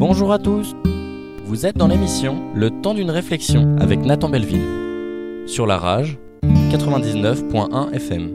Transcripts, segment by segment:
Bonjour à tous Vous êtes dans l'émission Le temps d'une réflexion avec Nathan Belleville. Sur la rage, 99.1 FM.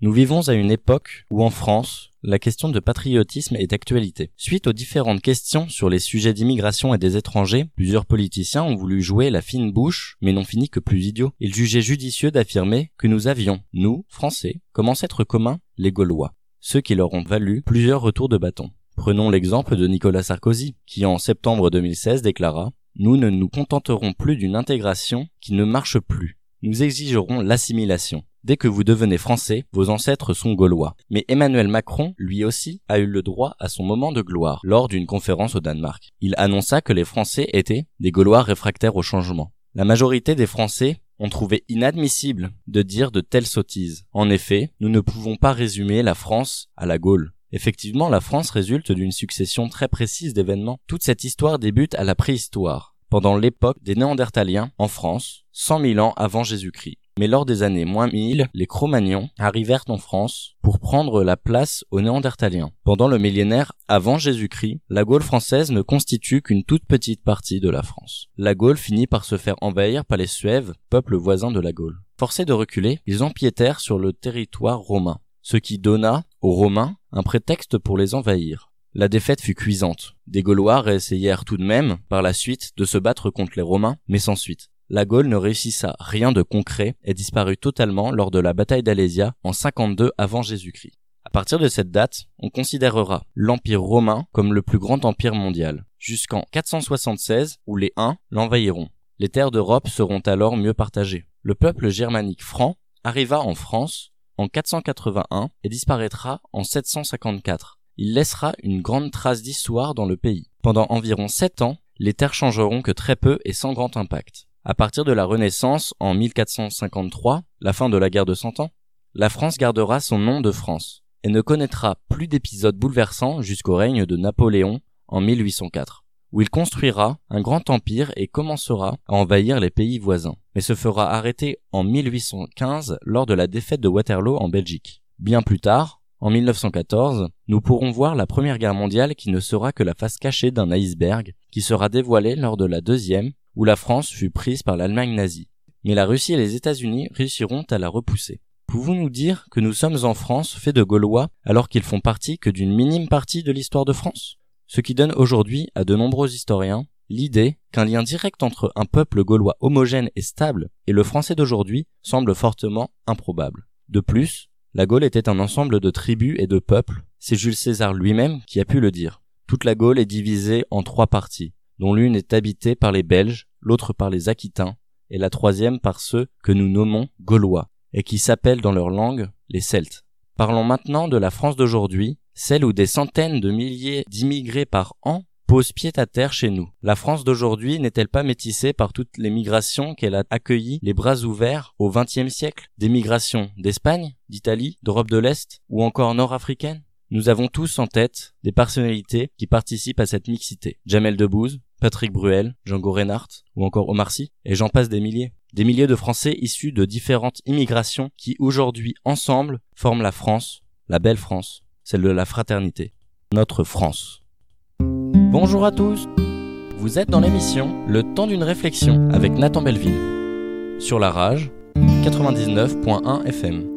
Nous vivons à une époque où en France, la question de patriotisme est d'actualité. Suite aux différentes questions sur les sujets d'immigration et des étrangers, plusieurs politiciens ont voulu jouer la fine bouche, mais n'ont fini que plus idiots. Ils jugeaient judicieux d'affirmer que nous avions, nous, Français, comme ancêtres communs, les Gaulois, ceux qui leur ont valu plusieurs retours de bâton. Prenons l'exemple de Nicolas Sarkozy, qui en septembre 2016 déclara Nous ne nous contenterons plus d'une intégration qui ne marche plus. Nous exigerons l'assimilation. Dès que vous devenez français, vos ancêtres sont gaulois. Mais Emmanuel Macron, lui aussi, a eu le droit à son moment de gloire lors d'une conférence au Danemark. Il annonça que les Français étaient des Gaulois réfractaires au changement. La majorité des Français ont trouvé inadmissible de dire de telles sottises. En effet, nous ne pouvons pas résumer la France à la Gaule. Effectivement, la France résulte d'une succession très précise d'événements. Toute cette histoire débute à la préhistoire, pendant l'époque des Néandertaliens en France, 100 000 ans avant Jésus-Christ. Mais lors des années moins 1000, les Cro-Magnons arrivèrent en France pour prendre la place aux Néandertaliens. Pendant le millénaire avant Jésus-Christ, la Gaule française ne constitue qu'une toute petite partie de la France. La Gaule finit par se faire envahir par les Suèves, peuple voisin de la Gaule. Forcés de reculer, ils empiétèrent sur le territoire romain, ce qui donna aux Romains un prétexte pour les envahir. La défaite fut cuisante. Des Gaulois réessayèrent tout de même, par la suite, de se battre contre les Romains, mais sans suite la Gaule ne réussissa rien de concret et disparut totalement lors de la bataille d'Alésia en 52 avant Jésus-Christ. À partir de cette date, on considérera l'Empire romain comme le plus grand empire mondial, jusqu'en 476 où les Huns l'envahiront. Les terres d'Europe seront alors mieux partagées. Le peuple germanique franc arriva en France en 481 et disparaîtra en 754. Il laissera une grande trace d'histoire dans le pays. Pendant environ sept ans, les terres changeront que très peu et sans grand impact. À partir de la Renaissance, en 1453, la fin de la guerre de Cent Ans, la France gardera son nom de France et ne connaîtra plus d'épisodes bouleversants jusqu'au règne de Napoléon en 1804, où il construira un grand empire et commencera à envahir les pays voisins, mais se fera arrêter en 1815 lors de la défaite de Waterloo en Belgique. Bien plus tard, en 1914, nous pourrons voir la Première Guerre mondiale qui ne sera que la face cachée d'un iceberg qui sera dévoilé lors de la Deuxième où la France fut prise par l'Allemagne nazie. Mais la Russie et les États-Unis réussiront à la repousser. Pouvons-nous dire que nous sommes en France faits de Gaulois alors qu'ils font partie que d'une minime partie de l'histoire de France? Ce qui donne aujourd'hui à de nombreux historiens l'idée qu'un lien direct entre un peuple gaulois homogène et stable et le français d'aujourd'hui semble fortement improbable. De plus, la Gaule était un ensemble de tribus et de peuples, c'est Jules César lui-même qui a pu le dire. Toute la Gaule est divisée en trois parties, dont l'une est habitée par les Belges, l'autre par les Aquitains, et la troisième par ceux que nous nommons Gaulois, et qui s'appellent dans leur langue les Celtes. Parlons maintenant de la France d'aujourd'hui, celle où des centaines de milliers d'immigrés par an posent pied à terre chez nous. La France d'aujourd'hui n'est-elle pas métissée par toutes les migrations qu'elle a accueillies les bras ouverts au XXe siècle? Des migrations d'Espagne, d'Italie, d'Europe de l'Est ou encore nord-africaine Nous avons tous en tête des personnalités qui participent à cette mixité. Jamel Debbouze, Patrick Bruel, Django Reinhardt ou encore Omar Sy, et j'en passe des milliers. Des milliers de Français issus de différentes immigrations qui aujourd'hui ensemble forment la France, la belle France, celle de la fraternité, notre France. Bonjour à tous Vous êtes dans l'émission Le temps d'une réflexion avec Nathan Belleville. Sur la rage, 99.1 FM.